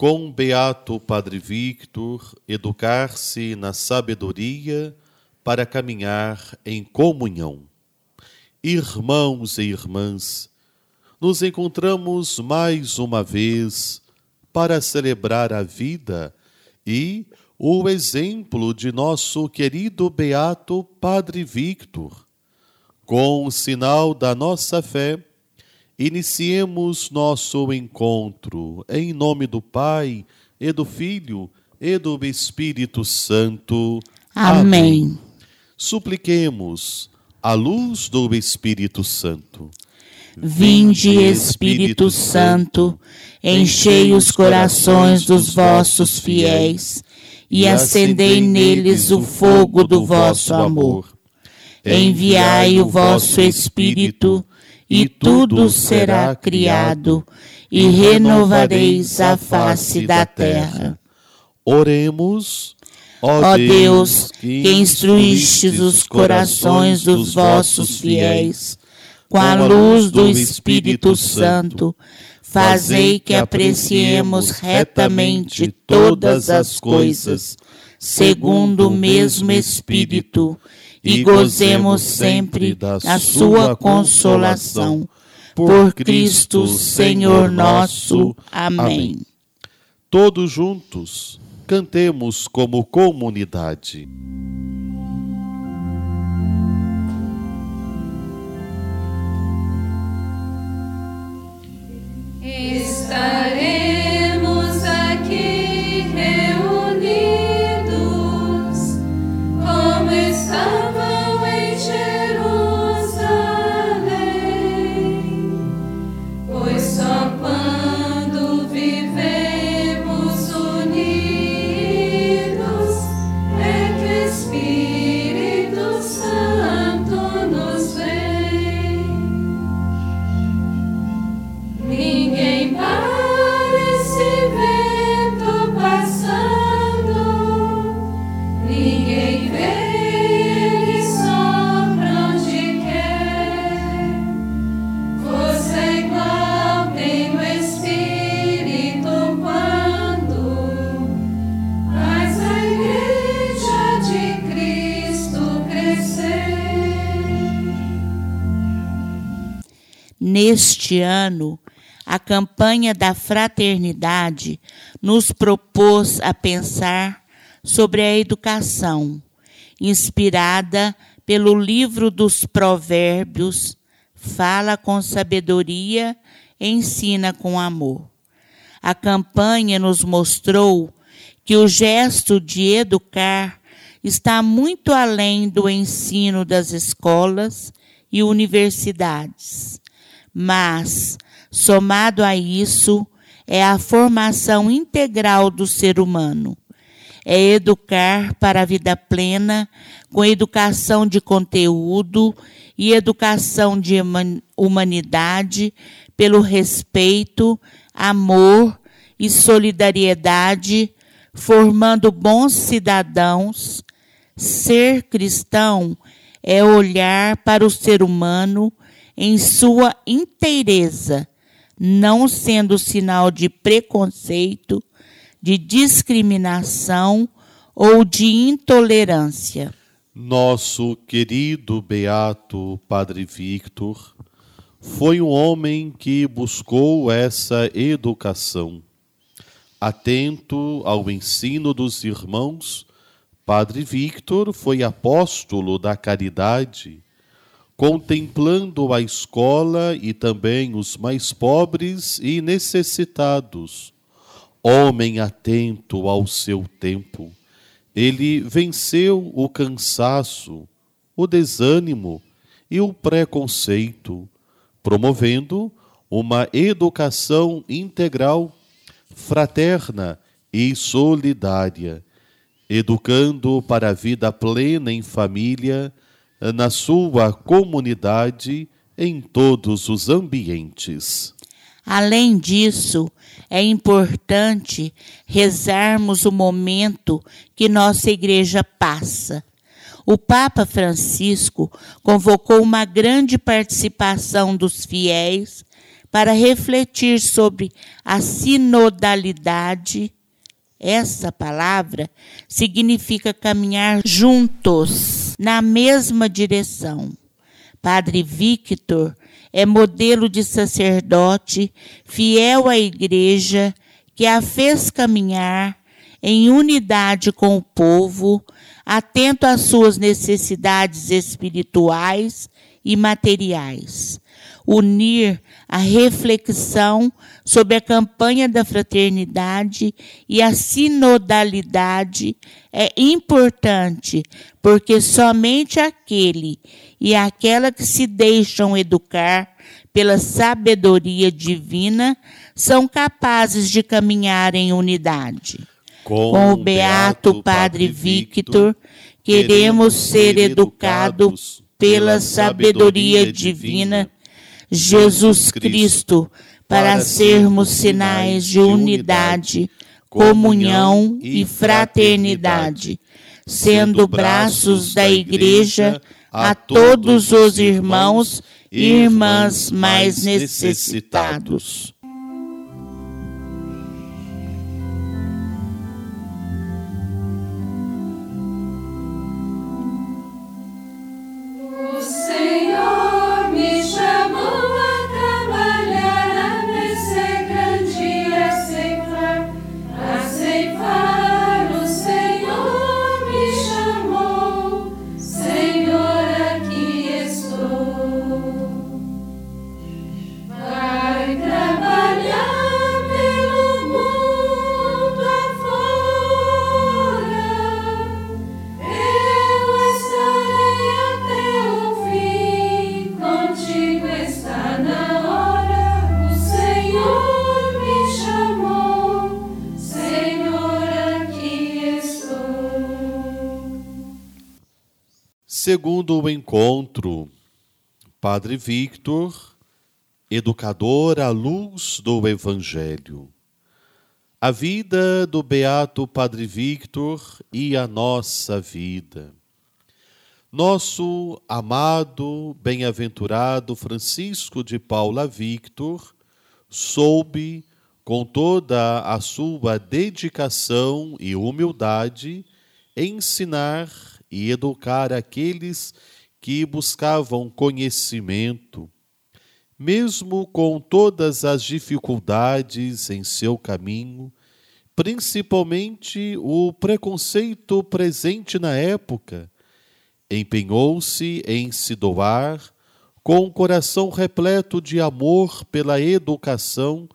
com Beato Padre Victor, educar-se na sabedoria para caminhar em comunhão. Irmãos e irmãs, nos encontramos mais uma vez para celebrar a vida e o exemplo de nosso querido Beato Padre Victor. Com o sinal da nossa fé, Iniciemos nosso encontro em nome do Pai e do Filho e do Espírito Santo. Amém. Amém. Supliquemos a luz do Espírito Santo. Vinde, Espírito Santo, enchei os corações dos vossos fiéis e acendei neles o fogo do vosso amor. Enviai o vosso Espírito e tudo será criado, e renovareis a face da terra. Oremos. Ó Deus, que instruístes os corações dos vossos fiéis, com a luz do Espírito Santo, fazei que apreciemos retamente todas as coisas, segundo o mesmo Espírito, e gozemos sempre da sua consolação. Por Cristo, Senhor nosso. Amém. Todos juntos, cantemos como comunidade. Estaremos aqui reunidos Neste ano, a campanha da fraternidade nos propôs a pensar sobre a educação, inspirada pelo livro dos Provérbios, fala com sabedoria, ensina com amor. A campanha nos mostrou que o gesto de educar está muito além do ensino das escolas e universidades mas, somado a isso, é a formação integral do ser humano. É educar para a vida plena, com educação de conteúdo e educação de humanidade, pelo respeito, amor e solidariedade, formando bons cidadãos. Ser cristão é olhar para o ser humano em sua inteireza, não sendo sinal de preconceito, de discriminação ou de intolerância. Nosso querido beato Padre Victor foi um homem que buscou essa educação. Atento ao ensino dos irmãos, Padre Victor foi apóstolo da caridade contemplando a escola e também os mais pobres e necessitados. Homem atento ao seu tempo, ele venceu o cansaço, o desânimo e o preconceito, promovendo uma educação integral, fraterna e solidária, educando para a vida plena em família na sua comunidade, em todos os ambientes. Além disso, é importante rezarmos o momento que nossa igreja passa. O Papa Francisco convocou uma grande participação dos fiéis para refletir sobre a sinodalidade. Essa palavra significa caminhar juntos na mesma direção. Padre Victor é modelo de sacerdote fiel à igreja que a fez caminhar em unidade com o povo, atento às suas necessidades espirituais e materiais. Unir a reflexão sobre a campanha da fraternidade e a sinodalidade é importante, porque somente aquele e aquela que se deixam educar pela sabedoria divina são capazes de caminhar em unidade. Com, Com o beato Padre Victor, queremos ser educados pela sabedoria divina, Jesus Cristo, para sermos sinais de unidade, comunhão e fraternidade, sendo braços da Igreja a todos os irmãos e irmãs mais necessitados. Segundo o encontro, Padre Victor, educador à luz do Evangelho. A vida do beato Padre Victor e a nossa vida. Nosso amado, bem-aventurado Francisco de Paula Victor soube, com toda a sua dedicação e humildade, ensinar e educar aqueles que buscavam conhecimento, mesmo com todas as dificuldades em seu caminho, principalmente o preconceito presente na época, empenhou-se em se doar com o coração repleto de amor pela educação,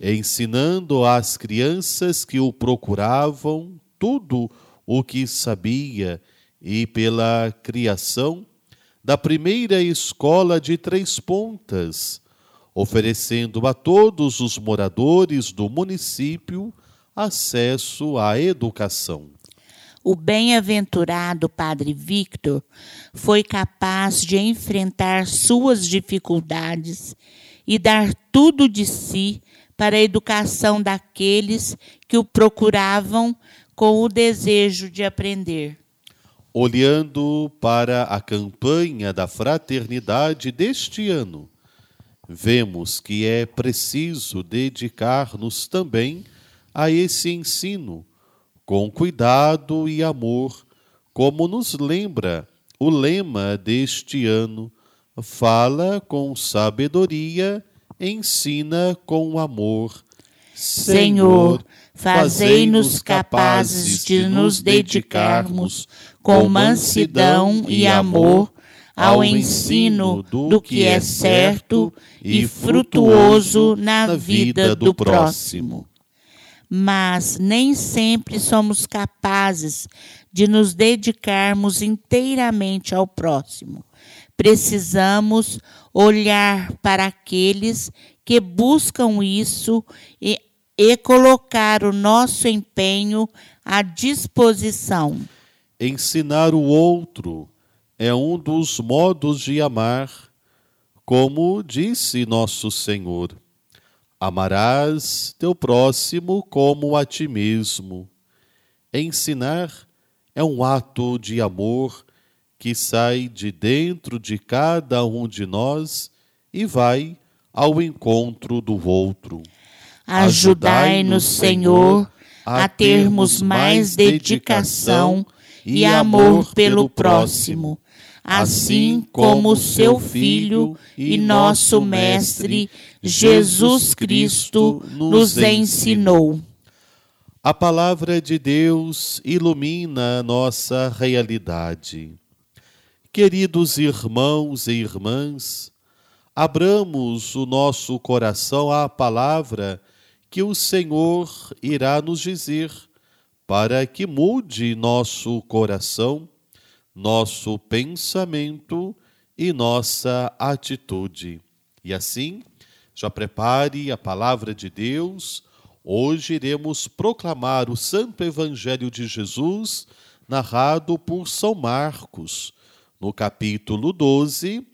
ensinando às crianças que o procuravam tudo o que sabia e pela criação da primeira escola de Três Pontas, oferecendo a todos os moradores do município acesso à educação. O bem-aventurado Padre Victor foi capaz de enfrentar suas dificuldades e dar tudo de si para a educação daqueles que o procuravam com o desejo de aprender. Olhando para a campanha da fraternidade deste ano, vemos que é preciso dedicar-nos também a esse ensino, com cuidado e amor, como nos lembra o lema deste ano: fala com sabedoria, ensina com amor. Senhor, fazei-nos capazes de nos dedicarmos com mansidão e amor ao ensino do que é certo e frutuoso na vida do próximo. Mas nem sempre somos capazes de nos dedicarmos inteiramente ao próximo. Precisamos olhar para aqueles que buscam isso e, e colocar o nosso empenho à disposição. Ensinar o outro é um dos modos de amar, como disse nosso Senhor. Amarás teu próximo como a ti mesmo. Ensinar é um ato de amor que sai de dentro de cada um de nós e vai ao encontro do outro. Ajudai-nos, Senhor, a termos mais dedicação e amor pelo próximo, assim como seu Filho e nosso Mestre Jesus Cristo nos ensinou. A palavra de Deus ilumina a nossa realidade. Queridos irmãos e irmãs, abramos o nosso coração à palavra que o Senhor irá nos dizer, para que mude nosso coração, nosso pensamento e nossa atitude. E assim, já prepare a palavra de Deus. Hoje iremos proclamar o Santo Evangelho de Jesus, narrado por São Marcos, no capítulo 12,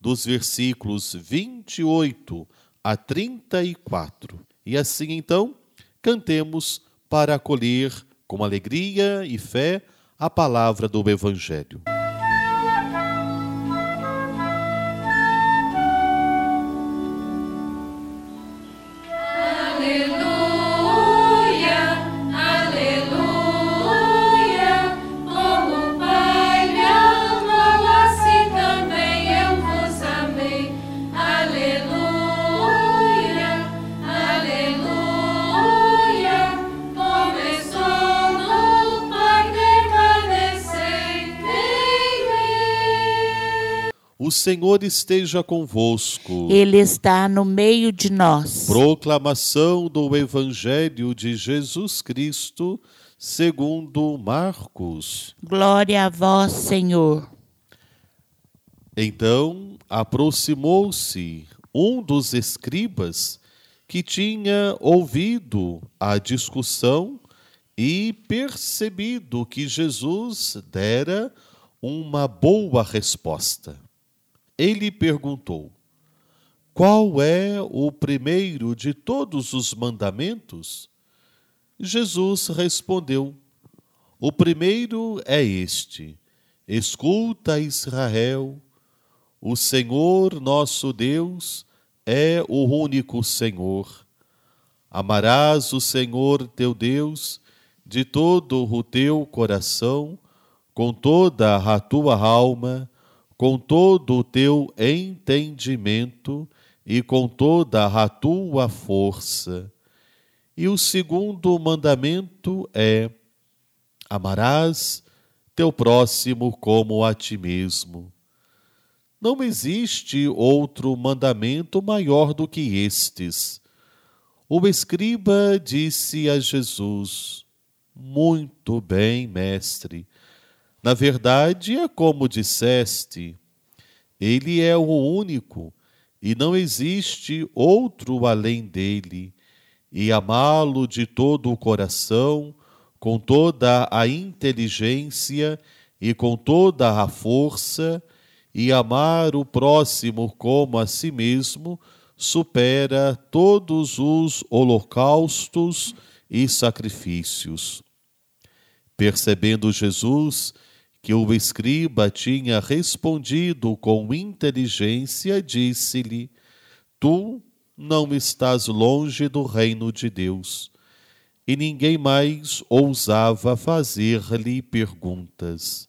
dos versículos 28 a 34. E assim então, cantemos para acolher com alegria e fé a palavra do Evangelho. Senhor esteja convosco. Ele está no meio de nós. Proclamação do Evangelho de Jesus Cristo, segundo Marcos. Glória a vós, Senhor. Então aproximou-se um dos escribas que tinha ouvido a discussão e percebido que Jesus dera uma boa resposta. Ele perguntou: Qual é o primeiro de todos os mandamentos? Jesus respondeu: O primeiro é este: Escuta, Israel, o Senhor nosso Deus é o único Senhor. Amarás o Senhor teu Deus de todo o teu coração, com toda a tua alma, com todo o teu entendimento e com toda a tua força. E o segundo mandamento é: amarás teu próximo como a ti mesmo. Não existe outro mandamento maior do que estes. O escriba disse a Jesus: Muito bem, mestre. Na verdade, é como disseste: Ele é o único e não existe outro além dele. E amá-lo de todo o coração, com toda a inteligência e com toda a força, e amar o próximo como a si mesmo, supera todos os holocaustos e sacrifícios. Percebendo Jesus que o escriba tinha respondido com inteligência, disse-lhe: Tu não estás longe do reino de Deus. E ninguém mais ousava fazer-lhe perguntas.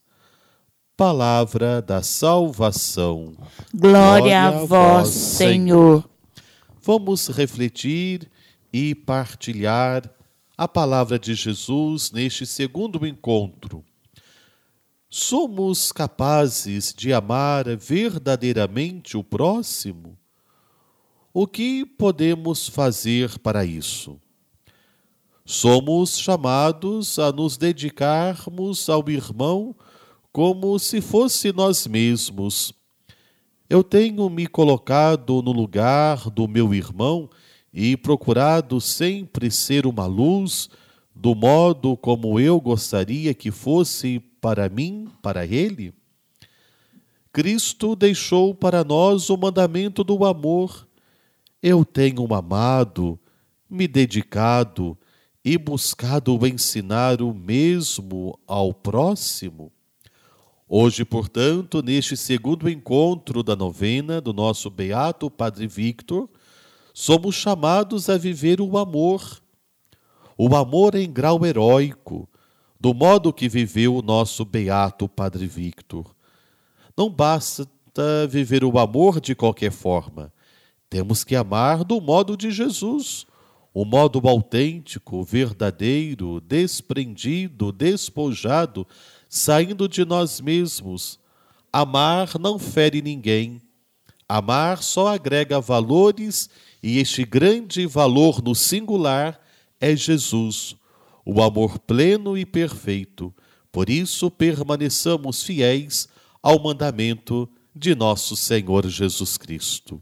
Palavra da salvação. Glória, a vós, Senhor. Vamos refletir e partilhar a palavra de Jesus neste segundo encontro. Somos capazes de amar verdadeiramente o próximo? O que podemos fazer para isso? Somos chamados a nos dedicarmos ao irmão como se fosse nós mesmos. Eu tenho me colocado no lugar do meu irmão e procurado sempre ser uma luz do modo como eu gostaria que fosse para mim, para ele? Cristo deixou para nós o mandamento do amor. Eu tenho amado, me dedicado e buscado ensinar o mesmo ao próximo. Hoje, portanto, neste segundo encontro da novena do nosso beato Padre Victor, somos chamados a viver o amor. O amor em grau heróico, do modo que viveu o nosso beato Padre Victor. Não basta viver o amor de qualquer forma. Temos que amar do modo de Jesus, o modo autêntico, verdadeiro, desprendido, despojado, saindo de nós mesmos. Amar não fere ninguém. Amar só agrega valores e este grande valor no singular é Jesus, o amor pleno e perfeito. Por isso permaneçamos fiéis ao mandamento de nosso Senhor Jesus Cristo.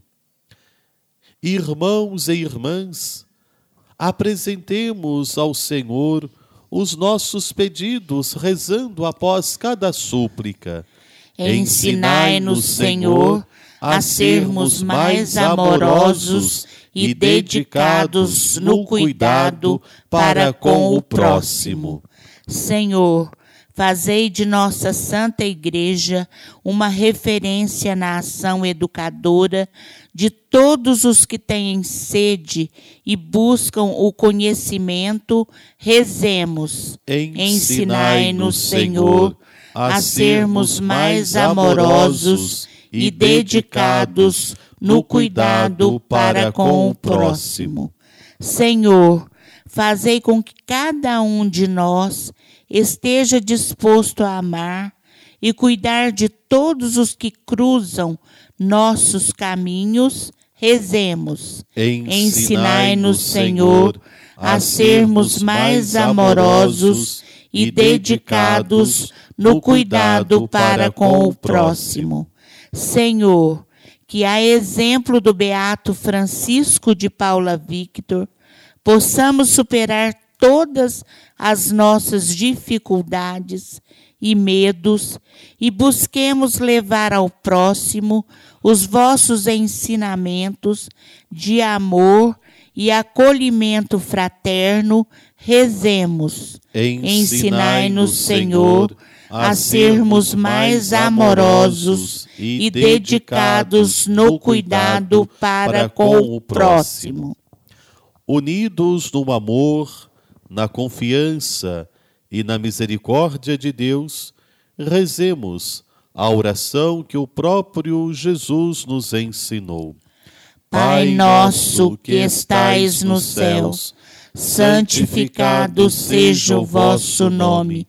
Irmãos e irmãs, apresentemos ao Senhor os nossos pedidos, rezando após cada súplica. Ensinai-nos, Senhor, a sermos mais amorosos e dedicados no cuidado para com o próximo. Senhor, Fazei de nossa Santa Igreja uma referência na ação educadora de todos os que têm sede e buscam o conhecimento. Rezemos. Ensinai-nos, Senhor, a sermos mais amorosos e dedicados no cuidado para com o próximo. Senhor, fazei com que cada um de nós esteja disposto a amar e cuidar de todos os que cruzam nossos caminhos, rezemos. Ensinai-nos, Senhor, a sermos mais amorosos e dedicados no cuidado para com o próximo. Senhor, que a exemplo do beato Francisco de Paula Victor, possamos superar todas as nossas dificuldades e medos e busquemos levar ao próximo os vossos ensinamentos de amor e acolhimento fraterno, rezemos. Ensinai-nos, Senhor, a sermos mais amorosos e dedicados no cuidado para com o próximo. Unidos no amor, na confiança e na misericórdia de Deus, rezemos a oração que o próprio Jesus nos ensinou. Pai nosso que estais nos céus, santificado seja o vosso nome.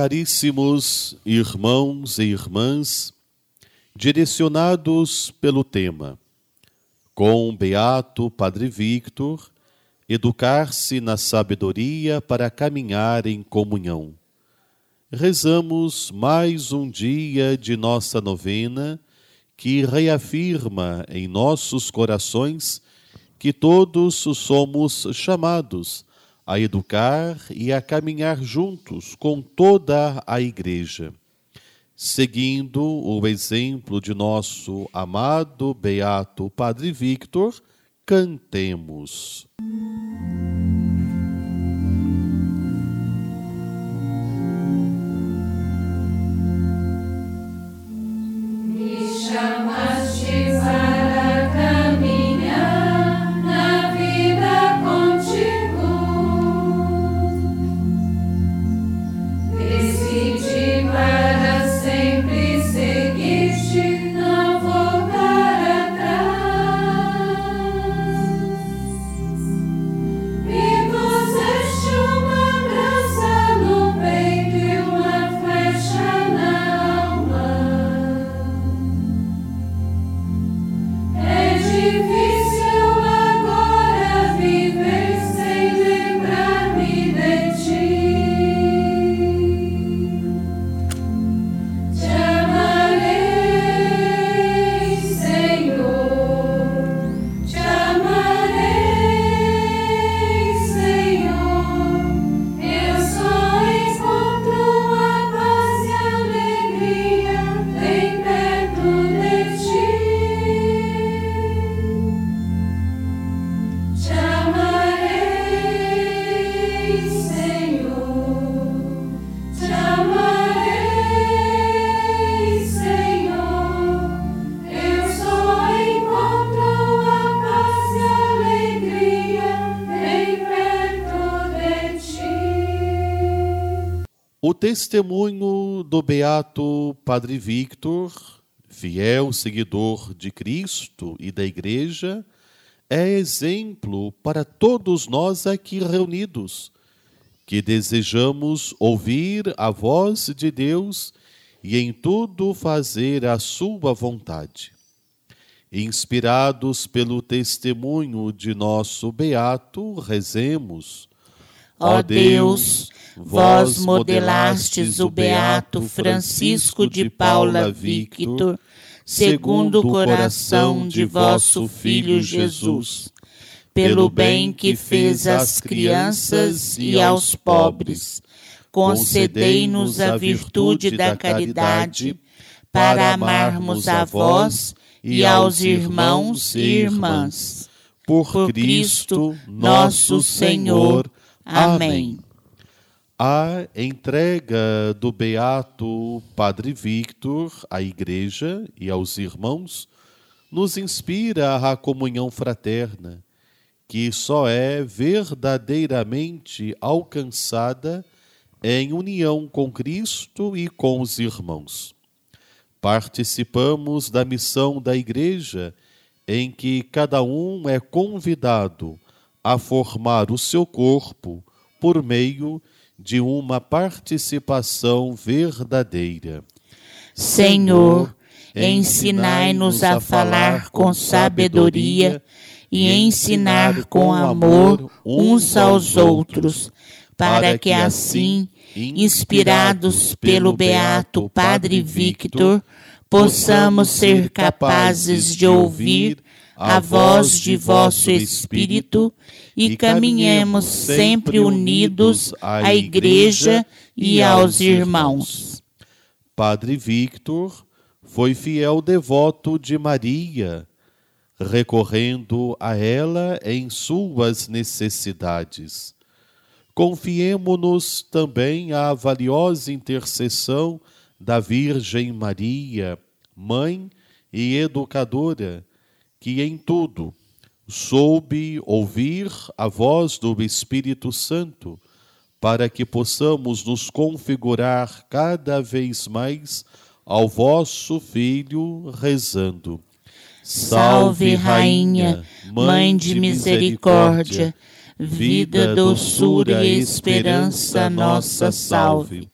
Caríssimos irmãos e irmãs, direcionados pelo tema, com Beato Padre Victor, educar-se na sabedoria para caminhar em comunhão. Rezamos mais um dia de nossa novena que reafirma em nossos corações que todos somos chamados a educar e a caminhar juntos com toda a Igreja. Seguindo o exemplo de nosso amado Beato Padre Victor, cantemos. O testemunho do beato Padre Victor, fiel seguidor de Cristo e da Igreja, é exemplo para todos nós aqui reunidos, que desejamos ouvir a voz de Deus e em tudo fazer a sua vontade. Inspirados pelo testemunho de nosso beato, rezemos. Ó Deus, vós modelastes o beato Francisco de Paula Victor, segundo o coração de vosso Filho Jesus, pelo bem que fez às crianças e aos pobres. Concedei-nos a virtude da caridade para amarmos a vós e aos irmãos e irmãs. Por Cristo nosso Senhor. Amém. A entrega do Beato Padre Victor à Igreja e aos irmãos nos inspira à comunhão fraterna, que só é verdadeiramente alcançada em união com Cristo e com os irmãos. Participamos da missão da Igreja, em que cada um é convidado a formar o seu corpo por meio de uma participação verdadeira. Senhor, ensinai-nos a falar com sabedoria e ensinar com amor uns aos outros, para que assim, inspirados pelo beato Padre Victor, possamos ser capazes de ouvir a voz de vosso Espírito e caminhemos sempre unidos à Igreja e aos irmãos. Padre Victor foi fiel devoto de Maria, recorrendo a ela em suas necessidades. Confiemo-nos também à valiosa intercessão da Virgem Maria, mãe e educadora, que em tudo soube ouvir a voz do Espírito Santo, para que possamos nos configurar cada vez mais ao vosso Filho, rezando. Salve, Rainha, Mãe de misericórdia, vida, doçura e esperança nossa salve.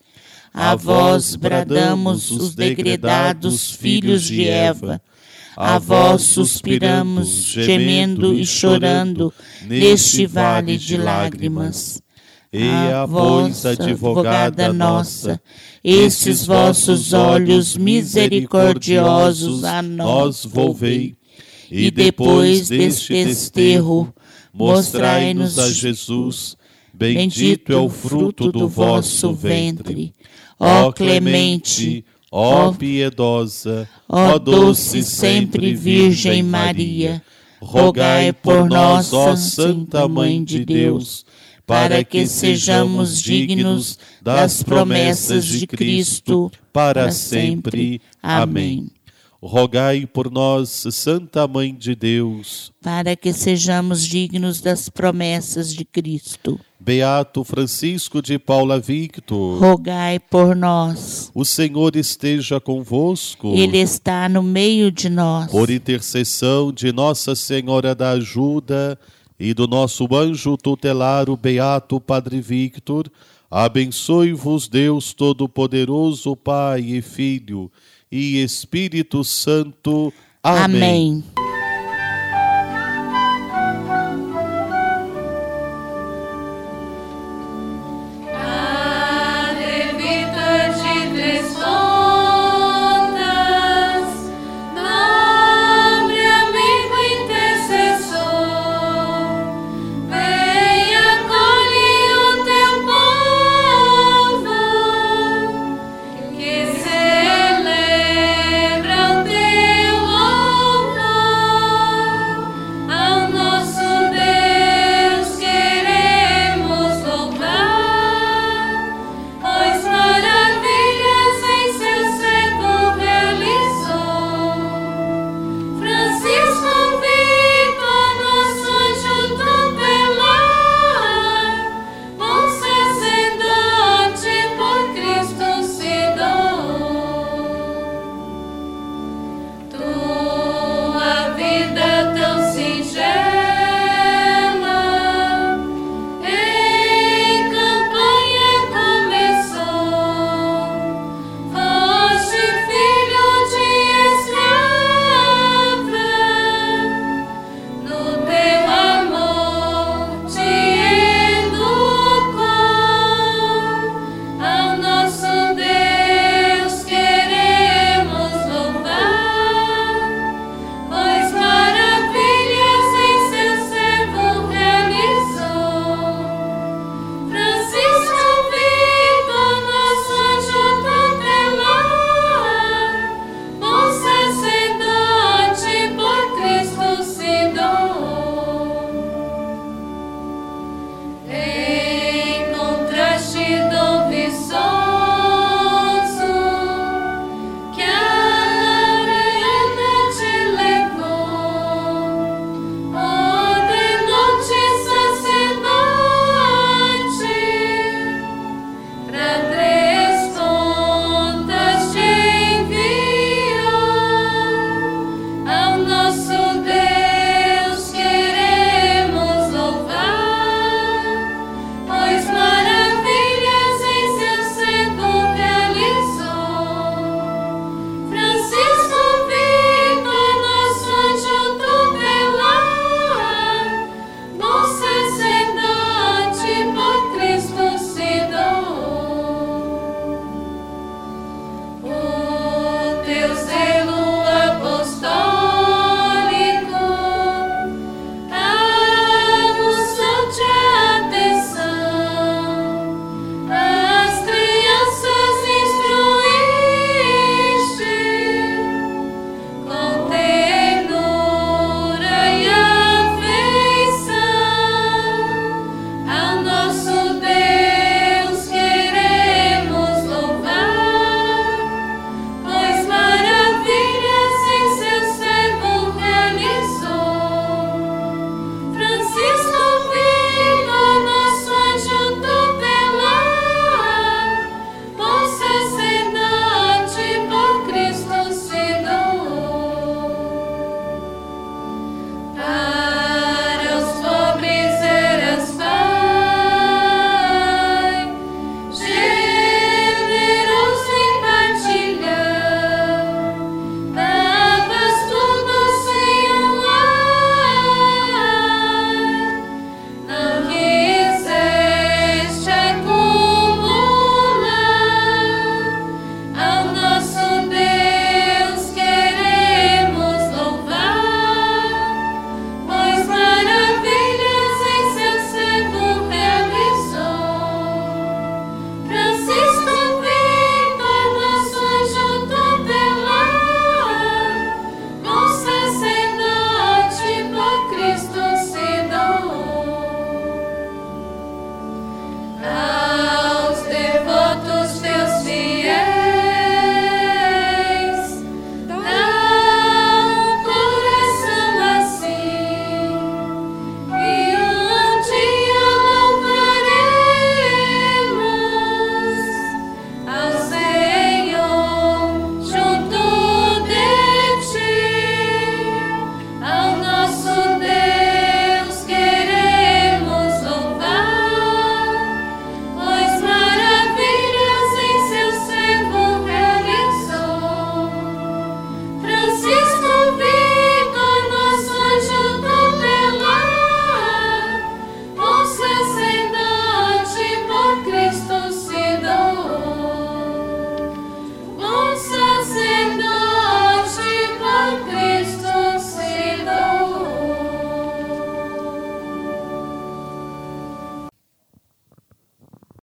A vós bradamos os degredados filhos de Eva a vós suspiramos, gemendo e chorando, neste vale de lágrimas. E a vós, advogada nossa, estes vossos olhos misericordiosos a nós volvei. E depois deste desterro, mostrai-nos a Jesus. Bendito é o fruto do vosso ventre. Ó clemente, Ó piedosa, ó doce sempre Virgem Maria, rogai por nós, ó Santa Mãe de Deus, para que sejamos dignos das promessas de Cristo para sempre. Amém. Rogai por nós, Santa Mãe de Deus, para que sejamos dignos das promessas de Cristo. Beato Francisco de Paula Victor, rogai por nós. O Senhor esteja convosco. Ele está no meio de nós. Por intercessão de Nossa Senhora da Ajuda e do nosso anjo tutelar, o Beato Padre Victor, abençoe-vos Deus Todo-Poderoso, Pai e Filho e Espírito Santo. Amém. Amém.